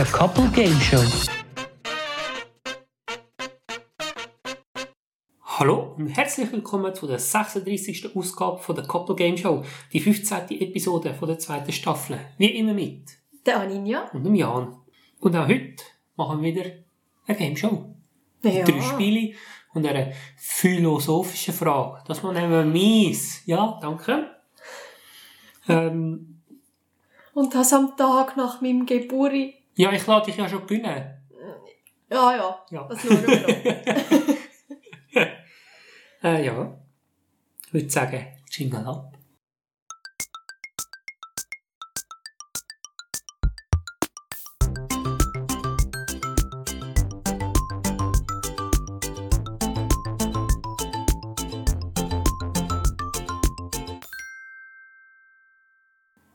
Der Couple Game Show. Hallo und herzlich willkommen zu der 36. Ausgabe von der Couple Game Show, die 15. Episode von der zweiten Staffel. Wie immer mit Der Aninja? und dem Jan. Und auch heute machen wir wieder eine Game Show. Ja. Drei Spiele und eine philosophische Frage. Das nehmen wir mies. Ja, danke. Ähm, Und das am Tag nach meinem Geburt. Ja, ich lade dich ja schon gewinnen. Ja, ja, Ja. das schauen wir noch. Äh, ja. Ich würde sagen, Jingle ab.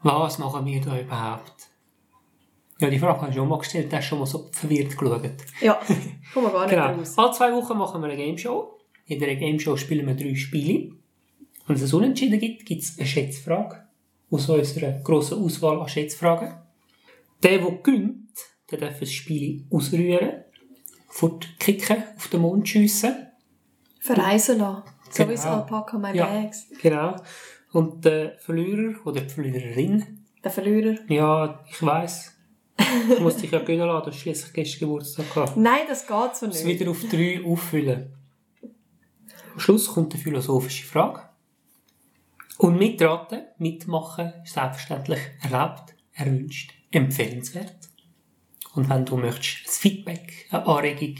Was machen wir da überhaupt? Ja, die Frage habe ich schon mal gestellt, du hast schon mal so verwirrt geschaut. Ja, komm mal gar nicht Genau. raus. Alle zwei Wochen machen wir eine Game Show. In dieser Game Show spielen wir drei Spiele. Wenn es ein Unentschieden gibt, gibt es eine Schätzfrage aus unserer grossen Auswahl an Schätzfragen. Der, der gewinnt, der darf das Spiel ausrühren, fortkicken, auf den Mond schiessen. Verreisen lassen. So Genau. wie das Alpaka My Ja. Bags. Genau. Und der Verlierer oder die Verliererin, Der Verlierer. ja, ich weiss, du musst dich ja gönnen lassen, du hast schliesslich gestern Geburtstag gehabt. Nein, das geht so es nicht. wieder auf drei auffüllen. Am Schluss kommt eine philosophische Frage. Und mitraten, mitmachen, ist selbstverständlich erlaubt, erwünscht, empfehlenswert. Und wenn du möchtest ein Feedback, eine Anregung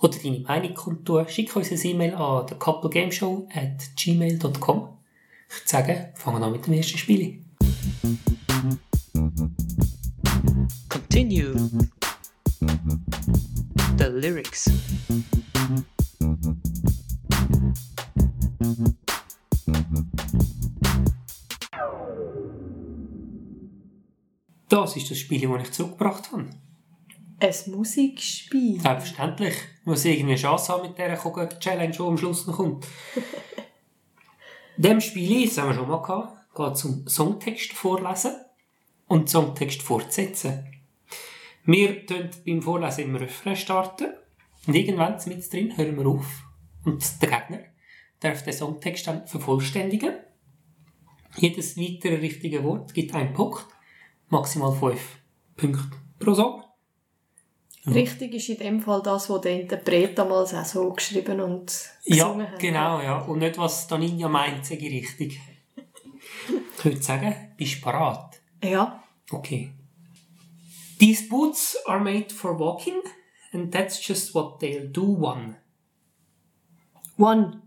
oder deine Meinung kundtun, schick uns ein E-Mail an thecouplegameshow at gmail.com. Ich würde sagen, fangen wir an mit dem ersten Spiel. Continue. The lyrics. Das ist das Spiel, das ich zurückgebracht habe. Ein Musikspiel. Selbstverständlich. Muss irgendwie eine Chance haben mit dieser Challenge, die am Schluss noch kommt. Dem Spiel, das haben wir schon mal gehabt, geht es um Songtext vorlesen und Songtext fortsetzen. Wir starten beim Vorlesen im Refrain starten und irgendwann mit drin hören wir auf. Und der Gegner darf den Songtext dann vervollständigen. Jedes weitere richtige Wort gibt einen Punkt, maximal fünf Punkte pro Song. Richtig ist in dem Fall das, was der Interpret damals auch so geschrieben und Ja, gesungen hat. genau, ja. Und nicht, was Daninja meint, sage ich richtig. Ich würde sagen, bist du bereit? Ja. Okay. These boots are made for walking, and that's just what they'll do one. One.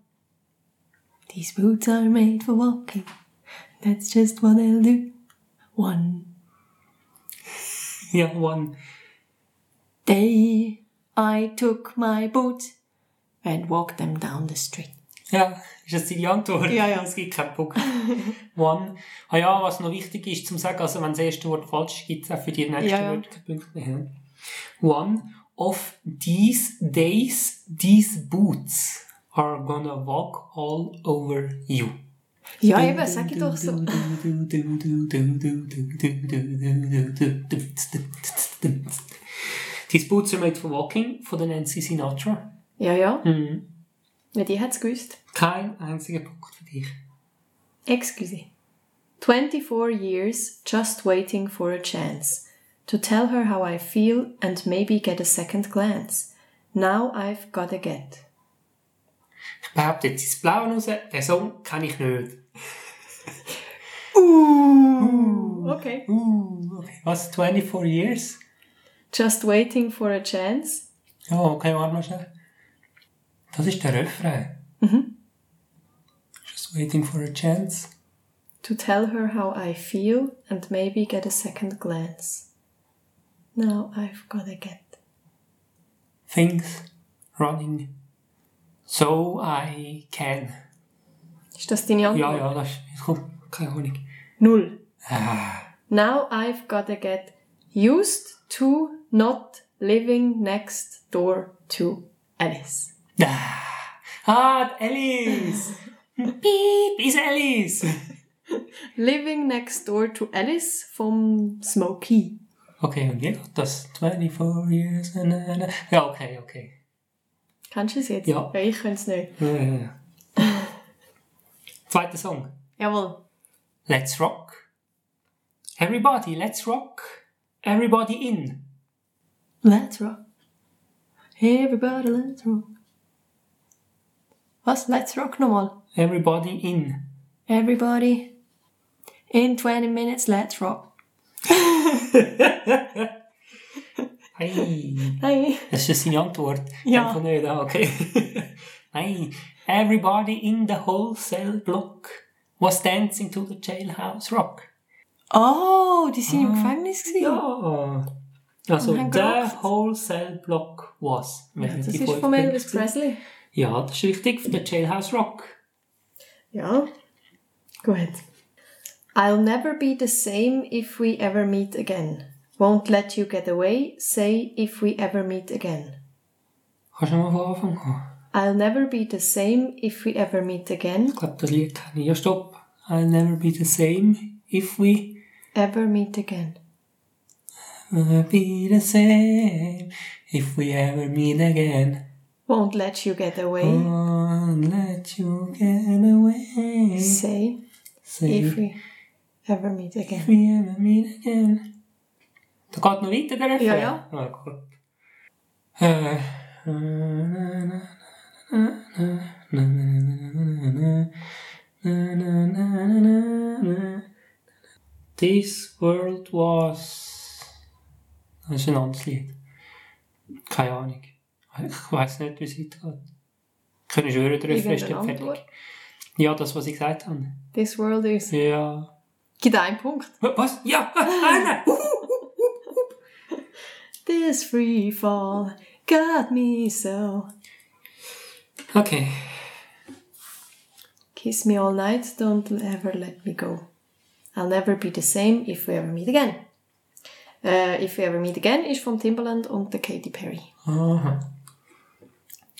These boots are made for walking. That's just what they'll do. One. yeah, one. Day I took my boots and walked them down the street. Ja, ist das deine Antwort? Ja, ja. Es gibt keinen Punkt. one. Ah ja, was noch wichtig ist zum sagen, also wenn das erste Wort falsch ist, gibt es auch für die nächsten Ja, ja. Wörter Punkte mehr. One of these days, these boots are gonna walk all over you. Ja, eben, sag ich doch so. These boots are made for walking von der Nancy Sinatra. Ja, ja. Mhm. Ja, die hat's gewusst. Kein einziger Punkt für dich. Excuse. 24 years just waiting for a chance. To tell her how I feel and maybe get a second glance. Now I've gotta get. Ich behaupte jetzt ins Blaue raus, den Song kenne ich nicht. Uh, okay. Uh, okay. Was? 24 years? Just waiting for a chance. Ja, okay, warte mal schnell. Das ist der Refrain. Mhm. Just waiting for a chance. To tell her how I feel and maybe get a second glance. Now I've gotta get. Things running so I can. Ist das deine Antwort? Ja, ja, das ist, komm, keine Ahnung. Null. Ah, Now I've gotta get used to not living next door to Alice. Ah Alice! Piep, ist Alice! Living next door to Alice vom Smokey. Okay, und geht das? 24 years, na, na, na. Ja, okay, okay. Kennst du es jetzt? Ja. ich könnte es nicht. Ja, ja, ja. Zweiter Song. Jawohl. Let's rock. Everybody, let's rock. Everybody in. Let's rock. Everybody, let's rock. Was? Let's rock nochmal. Everybody in. Everybody. In 20 minutes, let's rock. Hey. Hey. Das ist seine Antwort. Ja. Einfach nicht, ah, okay. Nein. Everybody in the wholesale block was dancing to the jailhouse rock. Oh, die sind im Gefängnis gewesen. Ja. Also, haben the wholesale block was. Wären Das ist von Elvis. Presley. Ja, das ist richtig. Er von der er Jailhouse Rock. Ja. Gut. I'll never be the same if we ever meet again. Won't let you get away. Say if we ever meet again. Kannst du mal von Anfang an? I'll never be the same if we ever meet again. Ich glaube, das Lied kenne ich. Ja, stopp. I'll never be the same if we Ever meet again. never be the same if we ever meet again. Won't let you get away. Won't let you get away. Say, Say. if we ever meet again. If we ever meet again. Da geht noch weiter, der Refrain? Ja, ja. Na Oh Gott. Äh, This world was. Das ist ein anderes Lied. Keine Ahnung. Ich weiß nicht, wie es weitergeht. Ich kann schwören, Refrain ist fertig. Ja, das, was ich gesagt habe. This world is. Ja. Gibt einen Punkt. Was? Ja, einer! This free fall got me so. Okay. Kiss me all night, don't ever let me go. I'll never be the same if we ever meet again. Äh, if we ever meet again ist von Timbaland und der Katy Perry. Aha.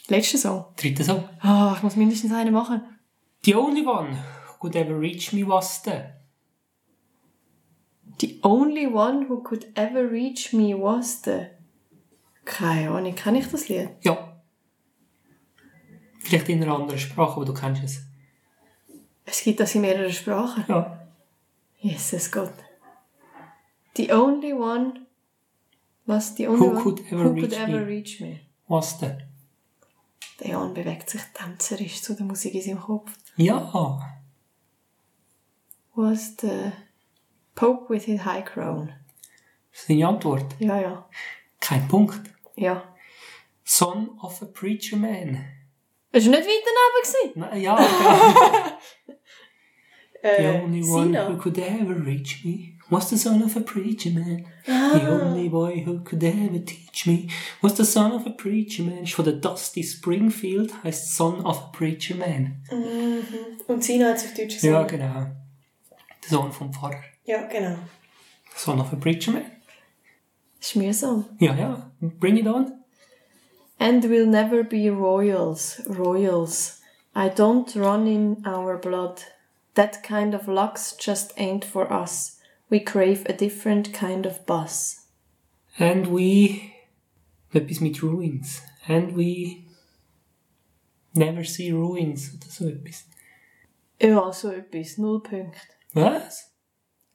Letzter Song. Dritter Song. Ah, ich muss mindestens einen machen. The only one who could ever reach me was the. The only one who could ever reach me was the. Keine Ahnung, kenne ich das Lied? Ja. Vielleicht in einer anderen Sprache, aber du kennst es. Es gibt das in mehreren Sprachen. Ja. Jesus Gott. The only one. Was? The only Who one could ever who reach could ever me? reach me? Was the? Der Jan bewegt sich tänzerisch zu der Musik in seinem Kopf. Ja. Was the Pope with his high crown? Das ist deine Antwort. Ja, ja. Kein Punkt. Ja. Son of a preacher man. Ist er nicht weiter neben Na, ja, ja. The Äh, only one who could ever reach me was the son of a preacher man. The only boy who could ever teach me was the son of a preacher man. Von der Dusty Springfield heißt Son of a Preacher Man. Mhm. Und Sina hat es auf Deutsch Ja, genau. Der Sohn vom Pfarrer. Ja, genau. Son of a Preacher Man. Ist mühsam. Ja, ja. Bring it on. And we'll never be royals, royals. I don't run in our blood. That kind of luck's just ain't for us. We crave a different kind of buzz. And we... Etwas mit Ruins. And we... Never see ruins. Oder so etwas. Ja, so etwas. Null Punkte. Was?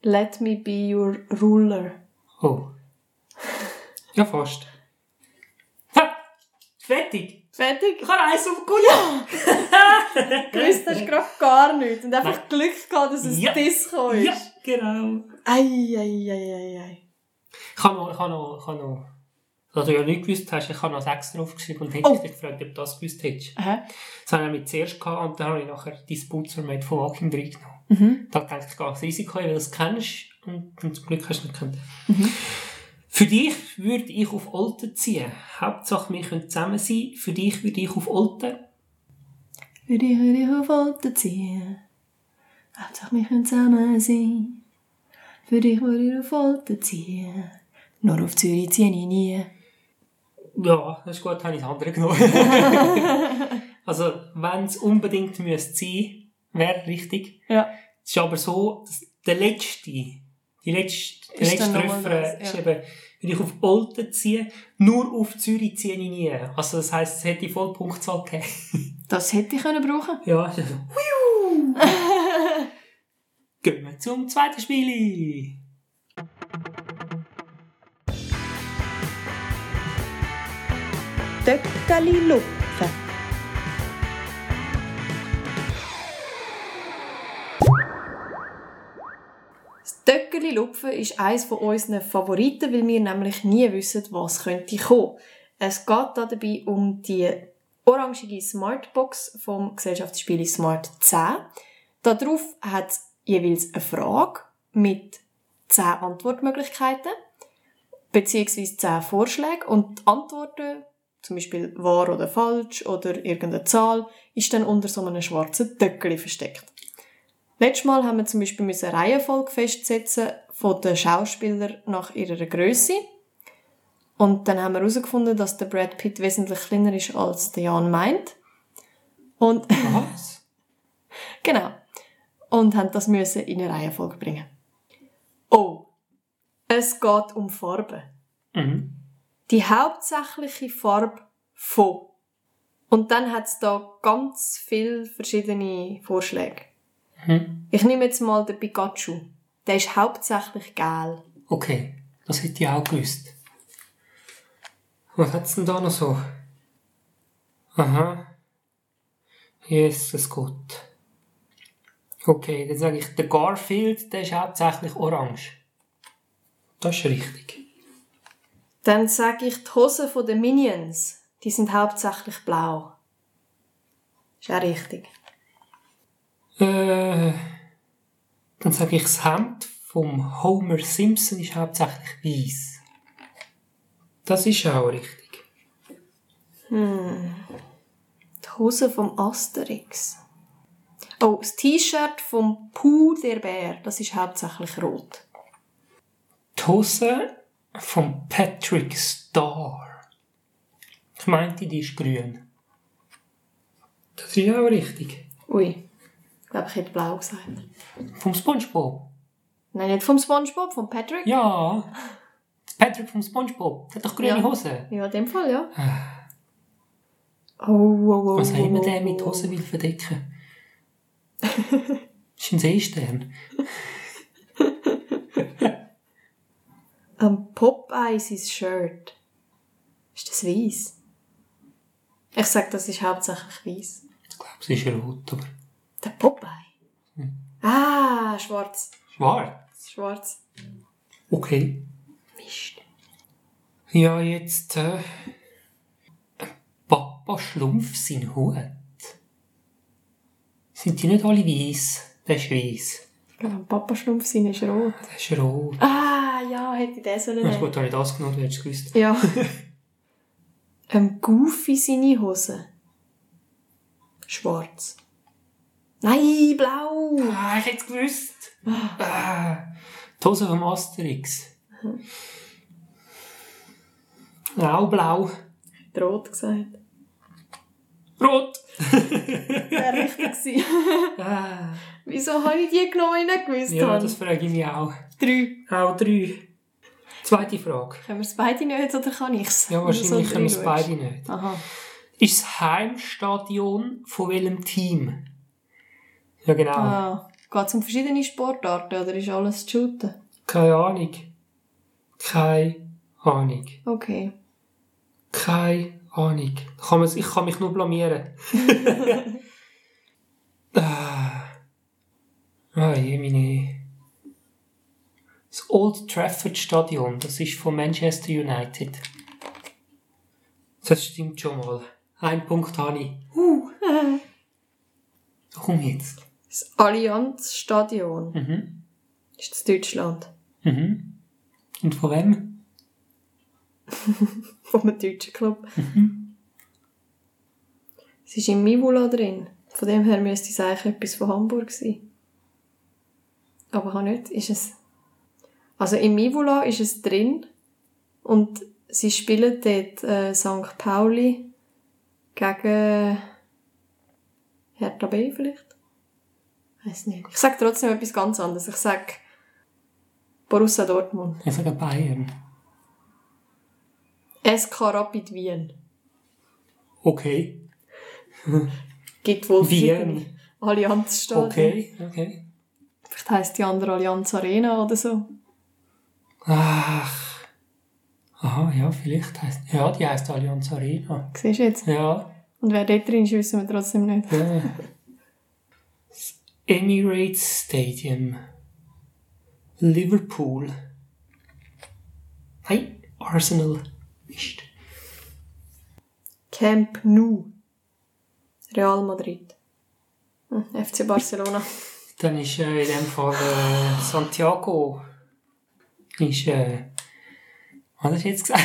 Let me be your ruler. Oh. Ja, fast. Ha! Fertig! Fertig? Ich habe eins auf Kunde! Gewusst hast du gerade gar nichts. Und einfach Glück gehabt, dass es Ja. das gekommen Ja, ist. Genau. Ei, ei, ei, ei, ei. Ich habe noch, ich habe noch, ich habe noch, was du ja nicht gewusst hast, ich habe noch sechs draufgeschrieben und hätte Oh. dich gefragt, ob du das gewusst hättest. Aha. Das habe ich nämlich zuerst gehabt und dann habe ich nachher Disputzer mit von Walking reingenommen. Mhm. Da dachte ich, das Risiko ein, weil du es kennst und, und zum Glück hast du nicht gekannt. Mhm. Für dich würde ich auf Olten ziehen. Hauptsache, wir können zusammen sein. Für dich würde ich auf Olten. Für dich würde ich auf Alten ziehen. Hauptsache wir können zusammen sein. Für dich würde ich auf Alten ziehen. Nur auf Zürich ziehe ich nie. Ja, das ist gut, habe ich das andere genommen. also, wenn es unbedingt müsste sein, wäre richtig. Ja. Es ist aber so, dass der letzte, Die letzte, der Ist letzte das, ist ja. eben, wenn ich auf Olten ziehe, nur auf Zürich ziehe ich nie. Also das heisst, es hätte voll Punktzahl gegeben. Das hätte ich können brauchen Ja, also. Gehen wir zum zweiten Spiel. Töckeli lupfen. Das Töckeli lupfen ist eines von unseren Favoriten, weil wir nämlich nie wissen, was könnte kommen. Es geht da dabei um die orangige Smartbox vom Gesellschaftsspiel Smart 10. Darauf hat es jeweils eine Frage mit 10 Antwortmöglichkeiten beziehungsweise 10 Vorschläge und die Antworten, zum Beispiel wahr oder falsch oder irgendeine Zahl, ist dann unter so einem schwarzen Töckeli versteckt. Letztes Mal haben wir zum Beispiel eine Reihenfolge festsetzen von den Schauspielern nach ihrer Größe. Und dann haben wir herausgefunden, dass der Brad Pitt wesentlich kleiner ist, als der Jan meint. Und, Was? genau. Und haben das müssen in eine Reihenfolge bringen. Oh. Es geht um Farben. Mhm. Die hauptsächliche Farbe von. Und dann hat es da ganz viele verschiedene Vorschläge. Mhm. Ich nehme jetzt mal den Pikachu. Der ist hauptsächlich gel. Okay, das hätte ich auch gewusst. Was hat's denn da noch so? Aha. Jesus Gott. Okay, dann sage ich, der Garfield, der ist hauptsächlich orange. Das ist richtig. Dann sage ich, die Hosen der Minions, die sind hauptsächlich blau. Ist auch richtig. Äh, dann sage ich, das Hemd vom Homer Simpson ist hauptsächlich weiß. Das ist auch richtig. Die Hose vom Asterix. Oh, das T-Shirt vom Puh der Bär, das ist hauptsächlich rot. Die Hose von Patrick Star. Ich meinte, die ist grün. Das ist auch richtig. Ui, ich glaube, ich hätte blau gesagt. Vom Spongebob. Nein, nicht vom Spongebob, vom Patrick. Ja. Patrick vom Spongebob. Der hat doch grüne Ja. Hose. Ja, in dem Fall, ja. Oh, oh, oh, Was oh, haben wir oh, denn mit. Hosen will verdecken? Das ist ein Seestern. Am Popeye sein Shirt. Ist das weiß? Ich sag, das ist hauptsächlich weiß. Ich glaube, es ist rot, aber Der Popeye? Ah, schwarz. schwarz. Schwarz. Okay. Mist. Ja, jetzt äh, Papa Schlumpf sein Hut. Sind die nicht alle weiss? Der ist weiss. Ich am Papa Schlumpf sein ist rot. Der ist rot. Ah, ja, hätte ich den sollen nehmen. gut, habe ich das genommen, du hättest es gewusst. Ja. ähm, Goofy seine Hose. Schwarz. Nein, blau. Ah, ich hätte es gewusst. Ah, die Hose vom Asterix. Auch blau. Rot gesagt. Rot. Wäre richtig gewesen. Ah, Wieso habe ich die genommen, nicht gewusst ja, das frage ich mich auch. Drei. Auch drei. Zweite Frage. Können wir es beide nicht oder kann ich es? Ja, wahrscheinlich können wir es beide nicht. Aha. Ist das Heimstadion von welchem Team? Ja, genau. Ah, Geht es um verschiedene Sportarten oder ist alles shooten? Keine Ahnung. Keine Ahnung. Okay. Keine Ahnung. Kann ich kann mich nur blamieren. ah, ah jemine. Das Old Trafford Stadion, das ist von Manchester United. Das stimmt schon mal. Ein Punkt habe ich. Uh. Komm jetzt. Das Allianz Stadion Mhm. ist in Deutschland. Mhm. Und von wem? Vom deutschen Club. Es ist im Mivula drin. Von dem her müsste es eigentlich etwas von Hamburg sein. Aber kann nicht. Ist es. Also im Mivula ist es drin. Und sie spielen dort äh, St. Pauli gegen Hertha B vielleicht? Weiß nicht. Ich sag trotzdem etwas ganz anderes. Ich sag Borussia Dortmund. Ich sage Bayern. SK Rapid Wien. Okay. Gibt wohl Wien. verschiedene Allianzstadien. Okay, okay. Vielleicht heisst die andere Allianz Arena oder so. Ach. Aha, ja, vielleicht heisst. Ja, die heisst Allianz Arena. Siehst du jetzt? Ja. Und wer dort drin ist, wissen wir trotzdem nicht. ja. Das Emirates Stadium. Liverpool. Nein, Arsenal. Mist. Camp Nou. Real Madrid. Hm, FC Barcelona. Dann ist äh, in dem Fall äh, Santiago. Ist, äh, was hast du jetzt gesagt?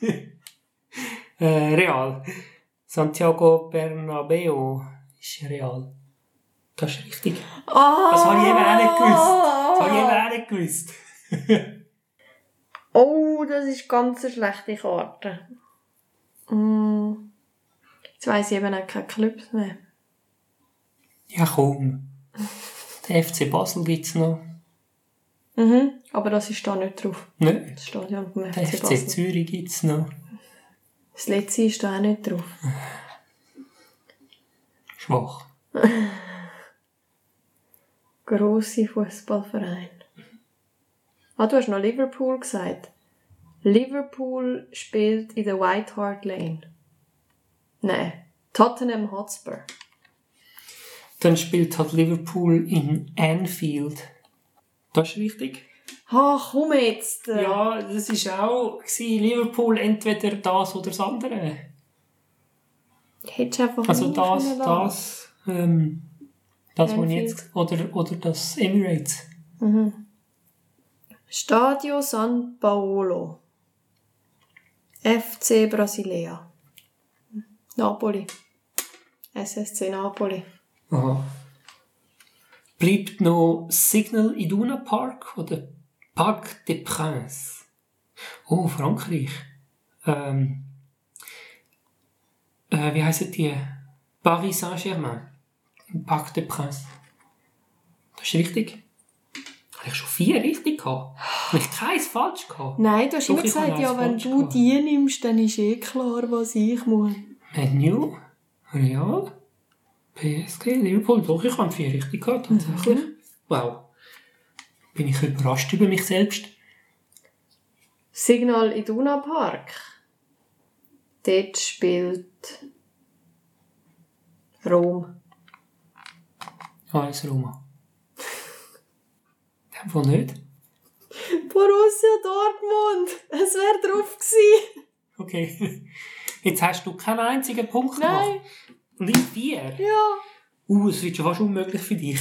äh, Real. Santiago Bernabeo ist Real. Das ist richtig. Ah! Das habe ich eben auch nicht gewusst. Das habe ich eben auch nicht gewusst. Oh, das ist ganz eine schlechte Karte. Mm. Jetzt weiss ich eben auch keine Clubs mehr. Ja, komm. Der FC Basel gibt es noch. Mhm, aber das ist da nicht drauf. Nicht. Das Stadion vom Der FC FC Basel. Zürich gibt es noch. Das letzte ist da auch nicht drauf. Schwach. Grosse Fußballverein. Ah, du hast noch Liverpool gesagt. Liverpool spielt in der White Hart Lane. Nein, Tottenham Hotspur. Dann spielt halt Liverpool in Anfield. Das ist richtig. Ah, komm jetzt! Ja, das war auch gewesen, Liverpool entweder das oder das andere. Hättest du einfach Also das, das, ähm, das, was jetzt, oder, oder das Emirates. Stadio San Paolo. FC Brasilia. Napoli. SSC Napoli. Aha. Bleibt noch Signal Iduna Park oder Parc des Princes? Oh, Frankreich. Ähm, äh, wie heissen die? Paris Saint-Germain. Parc des Princes. Das ist richtig. Habe ich schon vier richtig gehabt? Habe ich keins falsch gehabt? Nein, du hast Doch, immer gesagt, ja, wenn du gehabt. die nimmst, dann ist eh klar, was ich muss. Menu, Real, PSG, Liverpool. Doch, ich habe vier richtig gehabt, tatsächlich. Wow. Bin ich überrascht über mich selbst. Signal Iduna Park. Dort spielt Rom. AS Roma. In dem Fall nicht. Borussia Dortmund. Es wäre drauf gewesen. Okay. Jetzt hast du keinen einzigen Punkt Nein. gemacht. Und ich vier. Ja. Uh, es wird schon fast unmöglich für dich.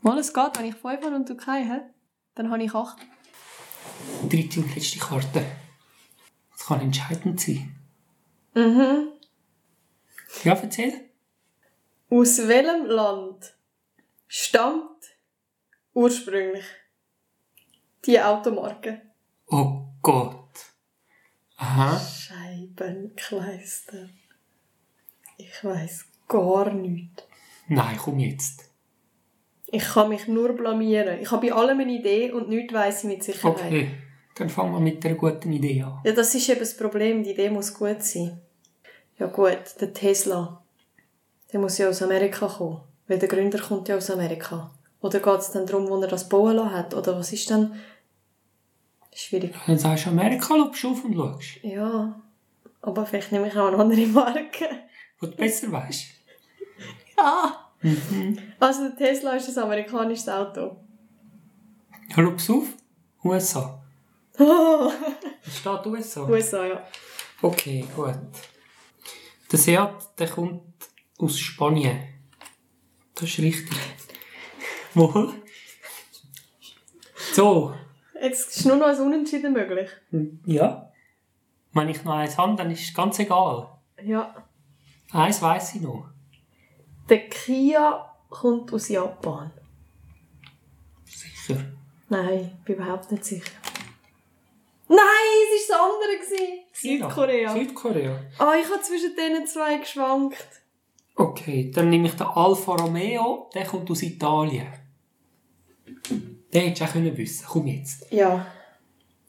Mal, es geht, wenn ich 5 habe und du keinen hast, dann habe ich 8. Dritte und letzte Karte. Das kann entscheidend sein. Mhm. Ja, erzähl. Aus welchem Land stammt ursprünglich die Automarke? Oh Gott. Aha. Scheibenkleister. Ich weiß gar nichts. Nein, komm jetzt. Ich kann mich nur blamieren. Ich habe bei allem eine Idee und nichts weiss ich mit Sicherheit. Okay. Dann fangen wir mit einer guten Idee an. Ja, das ist eben das Problem. Die Idee muss gut sein. Ja gut, der Tesla. Der muss ja aus Amerika kommen. Weil der Gründer kommt ja aus Amerika. Oder geht es dann darum, wo er das bauen lassen hat? Oder was ist dann... Schwierig. Dann sagst du Amerika, schaust du auf und schaust. Ja. Aber vielleicht nehme ich auch eine andere Marke. Wo du besser weißt. Ja. Also der Tesla ist ein amerikanisches Auto. Ja, schau auf. USA. Oh, Es steht USA. USA, ja. Okay, gut. Der Seat, der kommt aus Spanien. Das ist richtig. Wohl? So. Jetzt ist nur noch ein Unentschieden möglich. Ja. Wenn ich noch eins habe, dann ist es ganz egal. Ja. Eins weiss ich noch. Der Kia kommt aus Japan. Sicher. Nein, bin überhaupt nicht sicher. Nein, es war das andere. Südkorea. Südkorea. Ah, ich habe zwischen diesen zwei geschwankt. Okay, dann nehme ich den Alfa Romeo, der kommt aus Italien. Den hättest du auch können wissen Komm jetzt. Ja,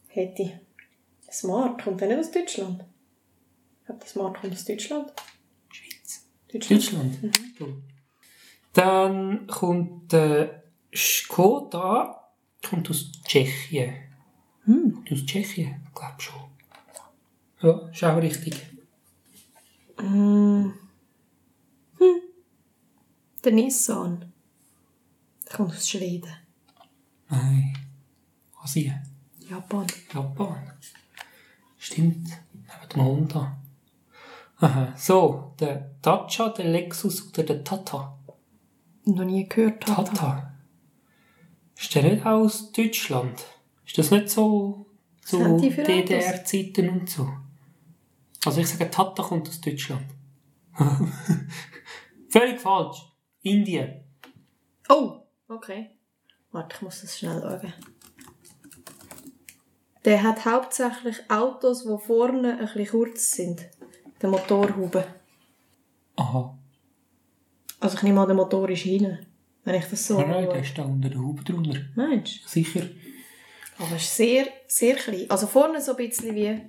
hätte ich. Smart kommt der nicht aus Deutschland? Ich glaube, Smart kommt aus Deutschland. Schweiz. Deutschland. Deutschland. Gut. Dann kommt der Skoda kommt aus Tschechien. Hm. Kommt aus Tschechien? Ich glaube schon. Ja, ist auch richtig. Mm. Hm. Der Nissan. Der kommt aus Schweden. Nein. Asien. Japan. Japan. Stimmt. Neben dem Honda. Aha. So, der Dacia, der Lexus oder der Tata? Noch nie gehört. Tata. Ist der nicht aus Deutschland? Ist das nicht so so DDR-Zeiten und so? Also ich sage, Tata kommt aus Deutschland. Völlig falsch. Indien. Oh, okay. Warte, ich muss das schnell schauen. Der hat hauptsächlich Autos, die vorne ein bisschen kurz sind. Der Motorhaube. Aha. Also ich nehme an, der Motor ist hinten. Wenn ich das so Nein, nein, der ist da unter der Haube drunter. Meinst du? Sicher. Aber es ist sehr, sehr klein. Also vorne so ein bisschen wie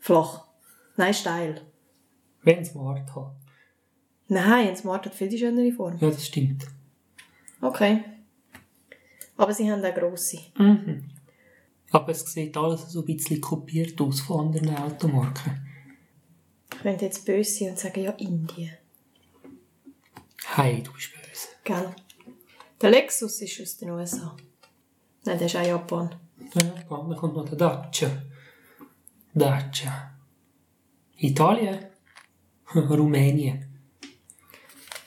flach. Nein, steil. Wenn es Mart hat. Nein, ein Smart hat viel die schönere Form. Ja, das stimmt. Okay. Aber sie haben auch grosse. Mhm. Aber es sieht alles so ein bisschen kopiert aus von anderen Automarken. Ich könnte jetzt böse sein und sagen, ja, Indien. Hey, du bist böse. Gell? Der Lexus ist aus den USA. Nein, der ist auch Japan. Ja, dann kommt noch der Dacia. Dacia. Italien. Rumänien.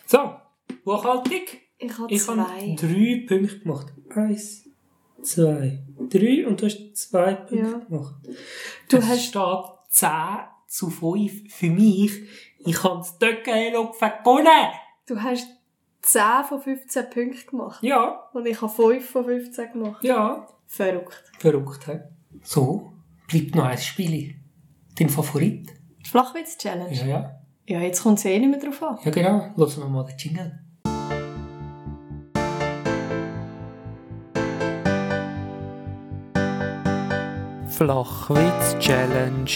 So, Buchhaltung. Ich habe Ich zwei. habe drei Punkte gemacht. Eins, zwei, drei und du hast zwei Punkte Ja. gemacht. Du es hast- steht 10 zu 5 für mich. Ich habe das Töckenelopfen gewonnen. Du hast 10 von 15 Punkten gemacht. Ja, Und ich habe 5 von 15 gemacht. ja. Verrückt. Verrückt, hä? So, bleibt noch ein Spiel. Dein Favorit? Die Flachwitz-Challenge? Ja, ja. Ja, jetzt kommt es eh nicht mehr drauf an. Ja, genau. Lassen wir mal den Jingle. Flachwitz Challenge.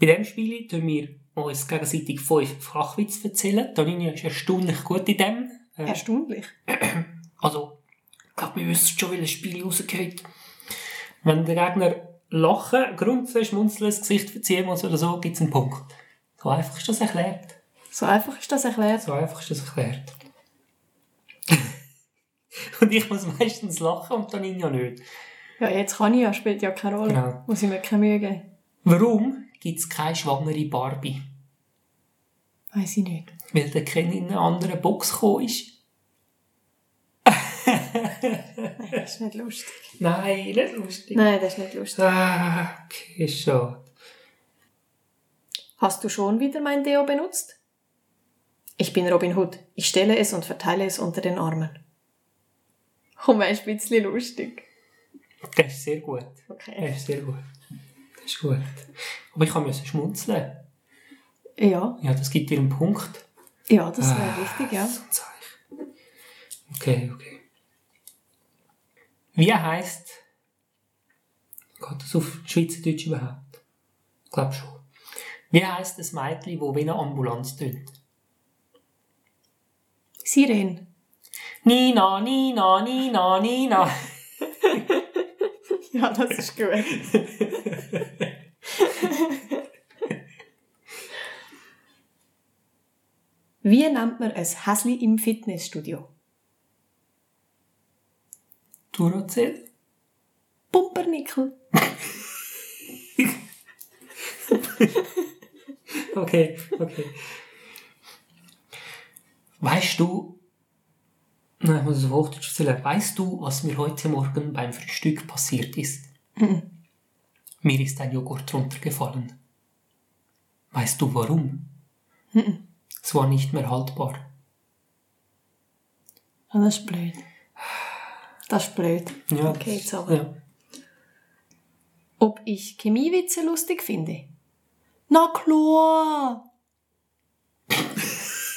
Bei diesem Spiel tun wir uns gegenseitig fünf Flachwitze erzählen. Tonini ist erstaunlich gut in dem. Äh, Erstaunlich. Also, ich glaube, wir wissen schon, welches Spiel rausgeht. Wenn der Gegner lachen, grunzen, schmunzeln, das Gesicht verziehen muss oder so, gibt es einen Punkt. So einfach ist das erklärt. So einfach ist das erklärt. So einfach ist das erklärt. und ich muss meistens lachen und dann ihn ja nicht. Ja, jetzt kann ich ja, spielt ja keine Rolle. Genau. Muss ich mir keine Mühe geben. Warum gibt es keine schwangere Barbie? Weiß ich nicht. Weil der Ken in eine andere Box gekommen ist. Nein, das ist nicht lustig. Nein, nicht lustig. Nein, das ist nicht lustig. Ah, okay, schade. Hast du schon wieder mein Deo benutzt? Ich bin Robin Hood. Ich stelle es und verteile es unter den Armen. Komm, ein bisschen lustig. Das ist sehr gut. Okay. Das ist sehr gut. Das ist gut. Aber ich musste schmunzeln. Ja, Ja, das gibt dir einen Punkt. ja, das wäre Ah, richtig, ja. So ein Zeichen. Okay, okay. Wie heisst. Geht das auf Schweizerdeutsch überhaupt? Ich glaube schon. Wie heisst das Mädchen, das wie eine Ambulanz tönt? Siren. Nina, Nina, Nina, Nina. Ja, das ist gut. Wie nennt man ein Häsli im Fitnessstudio? Duracell? Pumpernickel. Okay, okay. Weißt du, nein, ich muss es auf Hochdeutsch erzählen. Weißt du, was mir heute Morgen beim Frühstück passiert ist? Mir ist ein Joghurt runtergefallen. Weißt du warum? Es war nicht mehr haltbar. Ah, das ist blöd. Das ist blöd. Ja, Okay, jetzt aber. Ja. Ob ich Chemiewitze lustig finde? Na klar!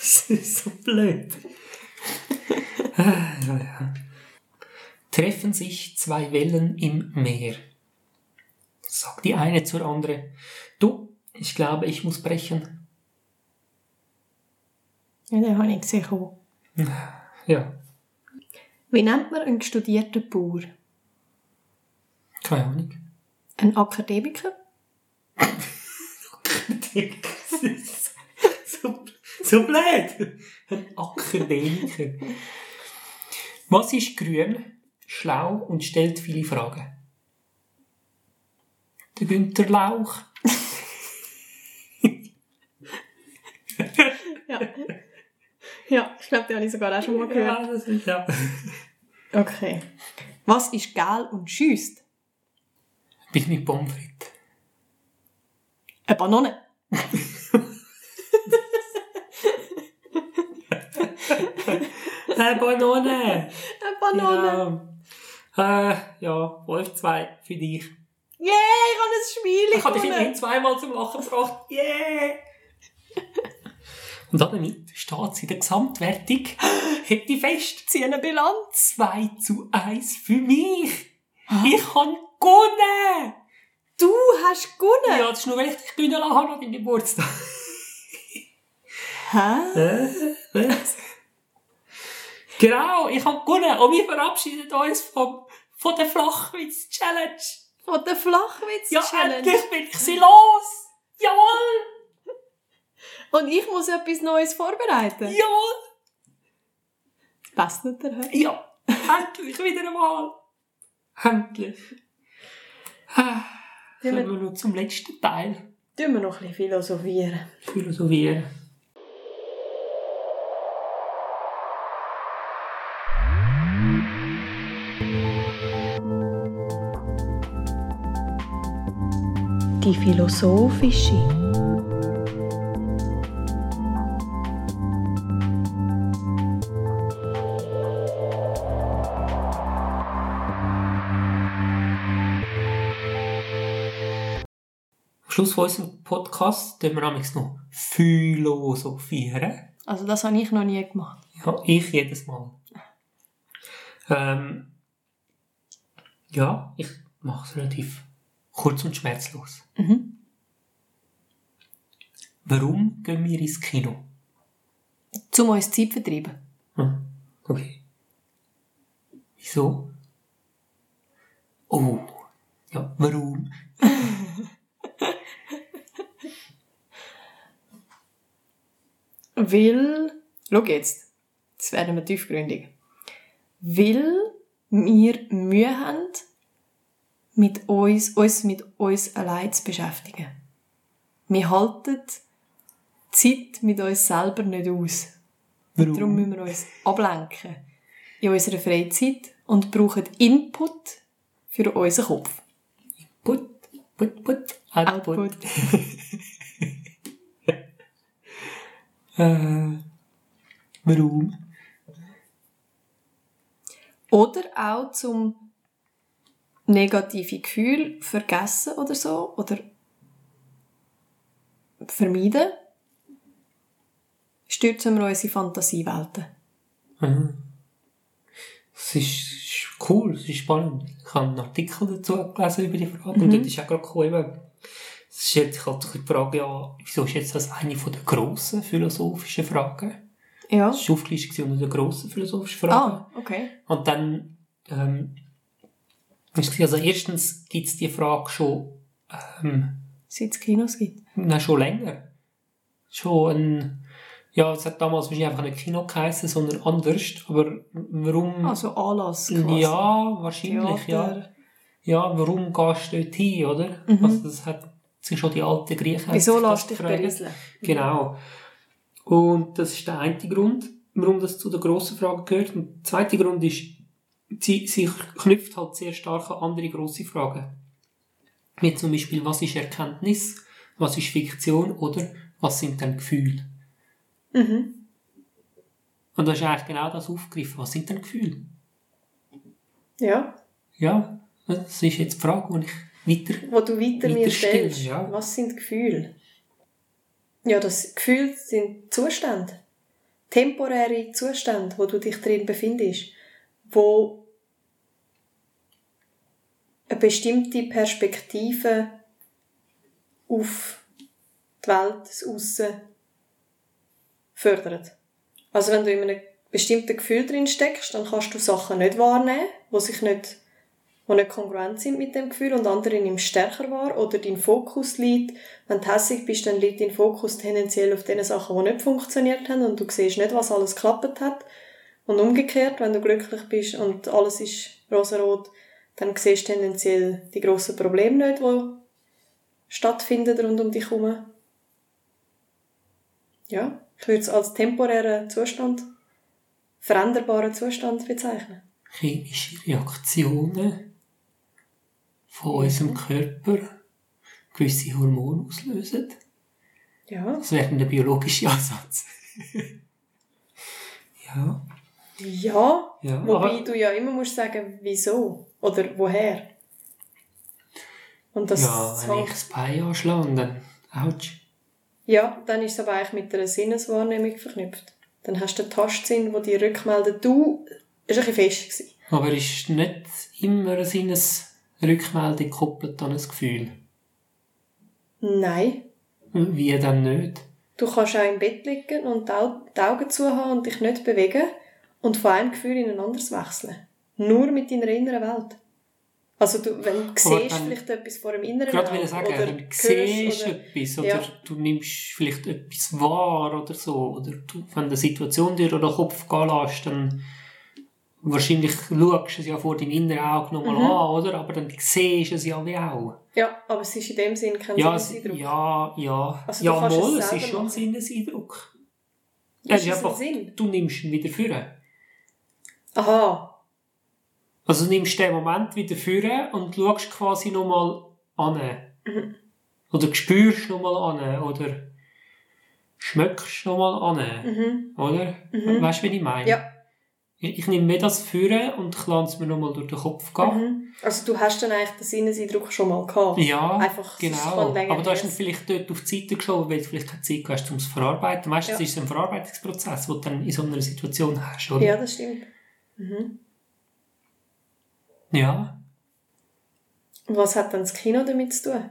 Das ist so blöd. Ah, ja, ja. Treffen sich zwei Wellen im Meer. Sagt die eine zur anderen. Du, ich glaube, ich muss brechen. Ja, den habe ich gesehen. Ja, Wie nennt man einen studierten Bauer? keine Ahnung. Ein Akademiker? so, so blöd. Ein Akademiker. Was ist grün, schlau und stellt viele Fragen? Der Günther Lauch. Ja. ja, ich glaube, den habe ich sogar auch schon mal gehört. Ja, das ist ja. Okay. Was ist gel und schüsst? Bis mit Pommes frites. Eine Banane. Eine Banane. Eine Banane. Ja. Äh, ja, Wolf 2 für dich. Yeah, ich habe ein Spiel Ich habe dich immerhin zweimal zum Lachen gebracht. Yeah! Und damit steht es in der Gesamtwertung. Hätte ich fest. Zieh eine Bilanz. 2 zu 1 für mich. Ich habe gewonnen. Du hast gewonnen. Ja, das ist nur, weil ich lassen habe an deinem Geburtstag. Hä? Was? Genau, ich habe gewonnen. Und wir verabschieden uns vom, von der Flachwitz-Challenge. Von der Flachwitz Ja, endlich bin ich sie los. Jawohl. Und ich muss etwas Neues vorbereiten. Jawohl. Passt nicht der Herr? Ja, endlich wieder einmal. Endlich. Kommen wir noch zum letzten Teil. Tun wir noch ein bisschen philosophieren. Philosophieren. Die philosophische. Am Schluss von unserem Podcast tun wir nämlich noch philosophieren. Also das habe ich noch nie gemacht. Ja, ich jedes Mal. Ähm, ja, ich mache es relativ kurz und schmerzlos. Mhm. Warum gehen wir ins Kino? Zum uns Zeit vertreiben. Hm, okay. Wieso? Oh, ja, warum? Weil, schau jetzt, das werden wir tiefgründig. Weil wir Mühe haben, mit uns, uns mit uns allein zu beschäftigen. Wir halten Zeit mit uns selber nicht aus. Warum? Darum müssen wir uns ablenken in unserer Freizeit und brauchen Input für unseren Kopf. Put, put, put, output. Output. Äh, warum? Oder auch zum negative Gefühl vergessen oder so. Oder vermeiden. Stürzen wir uns in Fantasiewelten. Mhm. Es ist, cool, es ist spannend. Ich habe einen Artikel dazu gelesen über die Frage und dort ist auch gerade gekommen, es stellt sich halt die Frage, ja, wieso ist jetzt das eine von der grossen philosophischen Fragen? Ja. Das war aufgelistet unter den grossen philosophischen Fragen. Ah, okay. Und dann, ähm, also erstens gibt es die Frage schon, ähm, Seit es Kinos gibt. Nein, schon länger. Schon ein, ja, es hat damals wahrscheinlich einfach nicht Kino geheißen, sondern anders. Aber warum? Also Anlass quasi. ja, wahrscheinlich, ja. Theater. Ja, warum gehst du dort hin, oder? Mhm. Also, das hat sich schon die alten Griechen Wieso lässt dich berieseln? Genau. Und das ist der eine Grund, warum das zu der grossen Frage gehört. Und der zweite Grund ist, sie, sie knüpft halt sehr stark an andere grosse Fragen. Wie zum Beispiel, was ist Erkenntnis, was ist Fiktion oder was sind denn Gefühle? Mhm. Und das ist eigentlich genau das aufgegriffen. Was sind denn Gefühle? Ja. Ja, das ist jetzt die Frage, die ich weiter Wo du weiter mir Weiter stellst. still, ja. Was sind Gefühle? Ja, das Gefühl sind Zustände. Temporäre Zustände, wo du dich drin befindest. Wo eine bestimmte Perspektive auf die Welt, das Aussen fördert. Also wenn du in einem bestimmten Gefühl drin steckst, dann kannst du Sachen nicht wahrnehmen, die sich nicht, die nicht kongruent sind mit dem Gefühl und andere nimmst stärker wahr oder dein Fokus liegt, wenn du hässig bist, dann liegt dein Fokus tendenziell auf den Sachen, die nicht funktioniert haben und du siehst nicht, was alles geklappt hat. Und umgekehrt, wenn du glücklich bist und alles ist rosarot, dann siehst du tendenziell die grossen Probleme nicht, die stattfinden rund um dich herum. Ja, ich würde es als temporären Zustand, veränderbaren Zustand bezeichnen. Chemische Reaktionen von unserem Körper gewisse Hormone auslösen. Ja. Das wäre der biologische Ansatz. ja. Ja, Ja, wobei du ja immer musst sagen, wieso oder woher. Und das ja, wenn ich hängt- das Bein anschlage, dann ouch. Ja, dann ist es aber eigentlich mit einer Sinneswahrnehmung verknüpft. Dann hast du den Tastsinn, der dir rückmeldet, du, ist ein bisschen fest gewesen. Aber ist nicht immer eine Sinnesrückmeldung gekoppelt an ein Gefühl? Nein. Wie dann nicht? Du kannst auch im Bett liegen und die Augen zu haben und dich nicht bewegen und von einem Gefühl in ein anderes wechseln. Nur mit deiner inneren Welt. Also du, wenn du siehst vielleicht etwas vor dem inneren Gerade will ich sagen, oder du hörst siehst oder- etwas oder Ja. du nimmst vielleicht etwas wahr oder so. Oder du, wenn du eine Situation dir durch den Kopf gehen lässt, dann wahrscheinlich schaust du es ja vor deinem inneren Auge nochmal Mhm. an, oder? Aber dann siehst du es ja wie auch. Ja, aber es ist in dem Sinn kein Ja, es, Sinneseindruck. ja, ja. Also du ja, es mal, es selber ist schon ein. Sinneseindruck. Ist Es ist es ein einfach, Sinn? du nimmst ihn wieder führen. Aha. Also du nimmst den Moment wieder führen und schaust quasi nochmal an. Mhm. Oder spürst nochmal an. Oder schmeckst nochmal an. Mhm. Oder? Mhm. Weißt du, wie ich meine? Ja. Ich, nehme mir das führen und lasse es mir nochmal durch den Kopf gehen. Mhm. Also du hast dann eigentlich den Sinneseindruck schon mal gehabt. Ja, Einfach, genau. Aber du hast her. vielleicht dort auf die Seite geschoben, weil du vielleicht keine Zeit hast, um es zu verarbeiten. Meistens Ja. ist es ein Verarbeitungsprozess, den du dann in so einer Situation hast. Oder? Ja, das stimmt. Mhm. ja. Und was hat dann das Kino damit zu tun?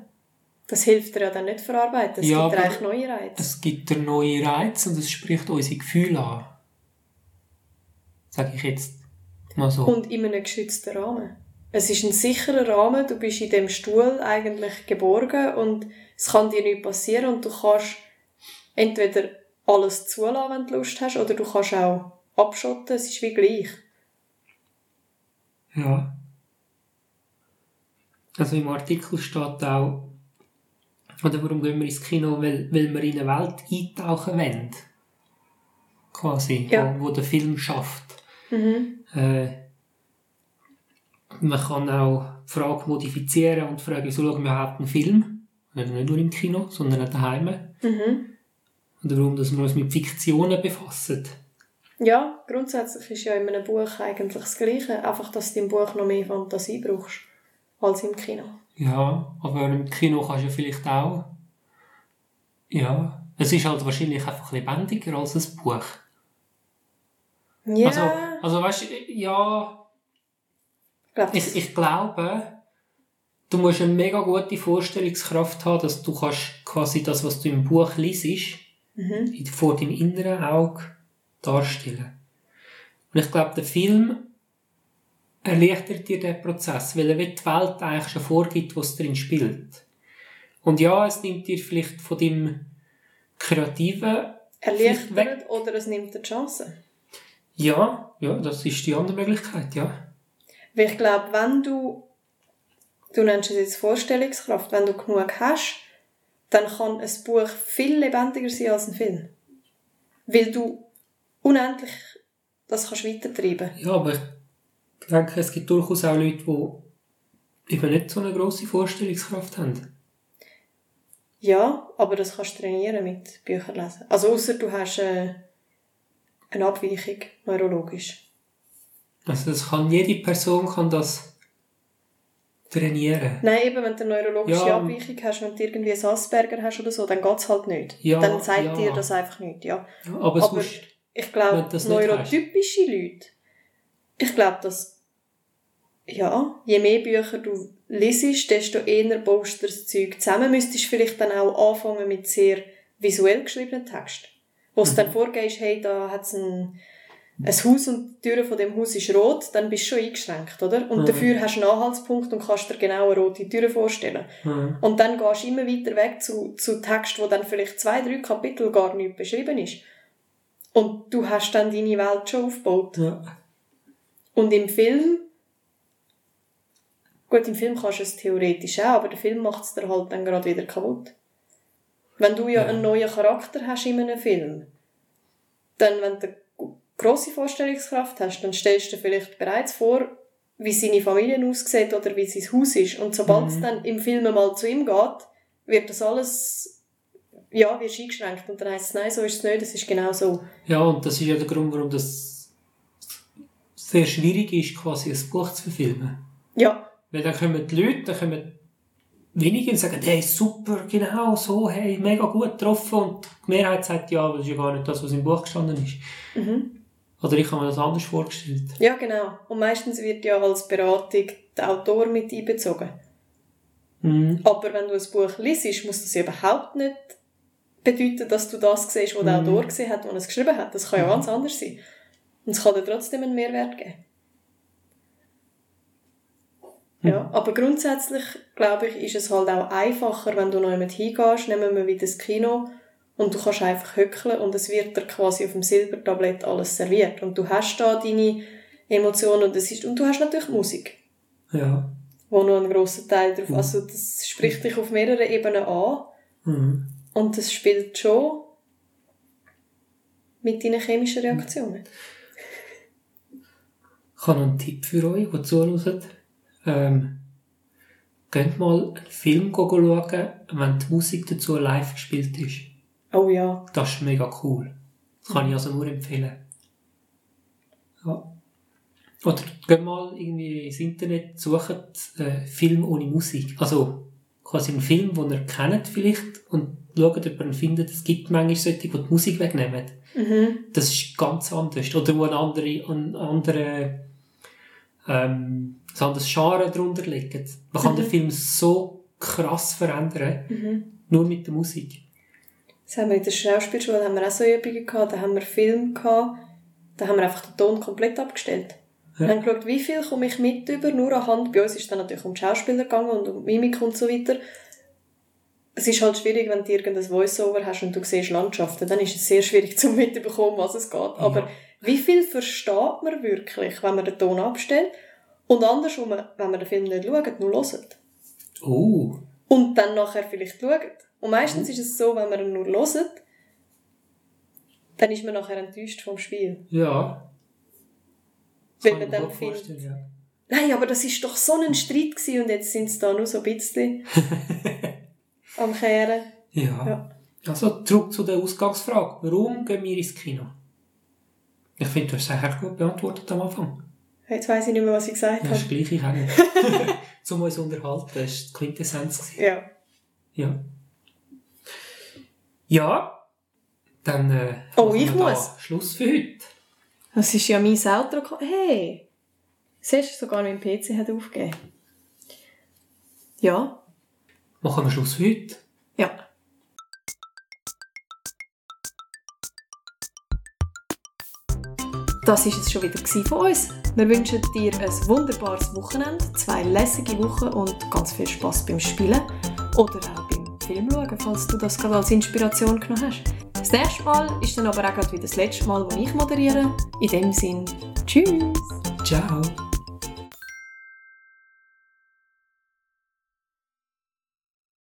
Das hilft dir ja dann nicht verarbeiten. Es Ja, gibt dir eigentlich neue Reize. Es gibt dir neue Reize und es spricht unsere Gefühle an. Sag ich jetzt mal so. Und in einem geschützten Rahmen. Es ist ein sicherer Rahmen, du bist in dem Stuhl eigentlich geborgen und es kann dir nicht passieren und du kannst entweder alles zulassen, wenn du Lust hast, oder du kannst auch abschotten, es ist wie gleich. Ja. Also im Artikel steht auch, oder warum gehen wir ins Kino? Weil, weil wir in eine Welt eintauchen wollen. Quasi, Ja. wo, wo der Film schafft. Mhm. Äh, man kann auch die Frage modifizieren und fragen, so schauen wir überhaupt einen Film? Also nicht nur im Kino, sondern auch daheim. Mhm. Oder warum dass wir uns mit Fiktionen befassen. Ja, grundsätzlich ist ja in einem Buch eigentlich das Gleiche, einfach, dass du im Buch noch mehr Fantasie brauchst als im Kino. Ja, aber im Kino kannst du ja vielleicht auch. Ja, es ist halt wahrscheinlich einfach lebendiger als ein Buch. Ja, Also, also weißt du, ja, ich, ich glaube, du musst eine mega gute Vorstellungskraft haben, dass du kannst quasi das, was du im Buch liest, mhm. vor deinem inneren Auge darstellen. Und ich glaube, der Film erleichtert dir den Prozess, weil er die Welt eigentlich schon vorgibt, was drin spielt. Und ja, es nimmt dir vielleicht von deinem Kreativen vielleicht weg. erleichtert oder es nimmt dir die Chance. Ja, ja, das ist die andere Möglichkeit, ja. Weil ich glaube, wenn du, du nennst es jetzt Vorstellungskraft, wenn du genug hast, dann kann ein Buch viel lebendiger sein als ein Film. Weil du unendlich das kannst weitertreiben. Ja, aber ich denke, es gibt durchaus auch Leute, die eben nicht so eine grosse Vorstellungskraft haben. Ja, aber das kannst du trainieren mit Büchern lesen. Also außer du hast äh, eine Abweichung neurologisch. Also das kann, jede Person kann das trainieren. Nein, eben, wenn du eine neurologische Ja. Abweichung hast, wenn du irgendwie ein Asperger hast oder so, dann geht es halt nicht. Ja, dann sagt ja. dir das einfach nicht, ja. Aber, Aber Ich glaube, du neurotypische Leute, ich glaube, dass, ja, je mehr Bücher du liest, desto eher baust du das Zeug zusammen. Müsstest vielleicht dann auch anfangen mit sehr visuell geschriebenen Text. Wo es Mhm. dann vorgehst, hey, da hat es ein, ein Haus und die Tür von dem Haus ist rot, dann bist du schon eingeschränkt, oder? Und Mhm. dafür hast du einen Anhaltspunkt und kannst dir genau eine rote Tür vorstellen. Mhm. Und dann gehst du immer weiter weg zu, zu Text, wo dann vielleicht zwei, drei Kapitel gar nicht beschrieben ist. Und du hast dann deine Welt schon aufgebaut. Ja. Und im Film, gut, im Film kannst du es theoretisch auch, aber der Film macht es dir halt dann gerade wieder kaputt. Wenn du ja, Ja. einen neuen Charakter hast in einem Film, dann, wenn du eine grosse Vorstellungskraft hast, dann stellst du dir vielleicht bereits vor, wie seine Familie aussieht oder wie sein Haus ist. Und sobald es Mhm. dann im Film mal zu ihm geht, wird das alles, ja, wirst eingeschränkt. Und dann heisst es, nein, so ist es nicht, das ist genau so. ja, und das ist ja der Grund, warum das sehr schwierig ist, quasi ein Buch zu verfilmen. Ja, Weil dann kommen die Leute, dann kommen wenige und sagen, hey, super, genau so, hey, mega gut getroffen. Und die Mehrheit sagt, ja, aber das ist ja gar nicht das, was im Buch gestanden ist. mhm. Oder ich habe mir das anders vorgestellt. Ja, genau. Und meistens wird ja als Beratung der Autor mit einbezogen. Mhm. Aber wenn du ein Buch liest, muss das überhaupt nicht bedeuten, dass du das siehst, was der Mhm. Autor gesehen hat, der es geschrieben hat. Das kann ja ganz anders sein. Und es kann dir trotzdem einen Mehrwert geben. Ja, aber grundsätzlich, glaube ich, ist es halt auch einfacher, wenn du noch jemand hingehst, nehmen wir wieder das Kino, und du kannst einfach hückeln und es wird dir quasi auf dem Silbertablett alles serviert. Und du hast da deine Emotionen und, es ist, und du hast natürlich Musik Ja. wo noch einen grossen Teil drauf, Mhm. also das spricht dich auf mehreren Ebenen an Mhm. Und das spielt schon mit deinen chemischen Reaktionen. Ich habe noch einen Tipp für euch, die zuhören. Ähm, geht mal einen Film schauen, wenn die Musik dazu live gespielt ist. Oh ja. Das ist mega cool. Das kann ich also nur empfehlen. Ja. Oder geht mal irgendwie ins Internet, sucht äh, Film ohne Musik. Also quasi einen Film, den ihr kennt vielleicht und schaut, ob ihr findet. Es gibt manchmal solche, die die Musik wegnehmen. Mhm. Das ist ganz anders. Oder wo ein andere, ein andere, ähm, ein anderes Genre drunter liegt. Man kann Mhm. den Film so krass verändern, Mhm. nur mit der Musik. Das haben wir in der Schauspielschule haben wir auch so Übungen gehabt, da haben wir Film gehabt, da haben wir einfach den Ton komplett abgestellt. Ja. Wir haben geschaut, wie viel komme ich mit über, nur anhand, bei uns ist es dann natürlich um die Schauspieler gegangen und um Mimik und so weiter. Es ist halt schwierig, wenn du irgendein Voice-Over hast und du siehst Landschaften, dann ist es sehr schwierig zu mitbekommen, was es geht. Aber wie viel versteht man wirklich, wenn man den Ton abstellt und andersrum, wenn man den Film nicht schaut, nur hört? Oh, und dann nachher vielleicht schaut. Und meistens ist es so, wenn man ihn nur hört, dann ist man nachher enttäuscht vom Spiel. ja. Weil kann man dann findet, ja. nein, aber das ist doch so ein Streit gewesen und jetzt sind sie da nur so ein bisschen am Kehren. Ja. Ja. Also zurück zu der Ausgangsfrage. Warum gehen wir ins Kino? Ich finde, du hast es eigentlich gut beantwortet am Anfang. Jetzt weiss ich nicht mehr, was ich gesagt Ja, das habe. ist gleich, ich auch nicht. Zum uns unterhalten, das war die Quintessenz. Ja. Ja. Ja, dann äh, Oh, ich muss. Schluss für heute. Das ist ja mein Outro. Hey! Siehst du, sogar mein PC hat aufgegeben. Ja. Machen wir Schluss für heute. Ja. Das war es schon wieder von uns. Wir wünschen dir ein wunderbares Wochenende, zwei lässige Wochen und ganz viel Spaß beim Spielen oder auch beim Film schauen, falls du das gerade als Inspiration genommen hast. Das nächste Mal ist dann aber auch gerade wieder das letzte Mal, wo ich moderiere. In dem Sinn, tschüss! Ciao.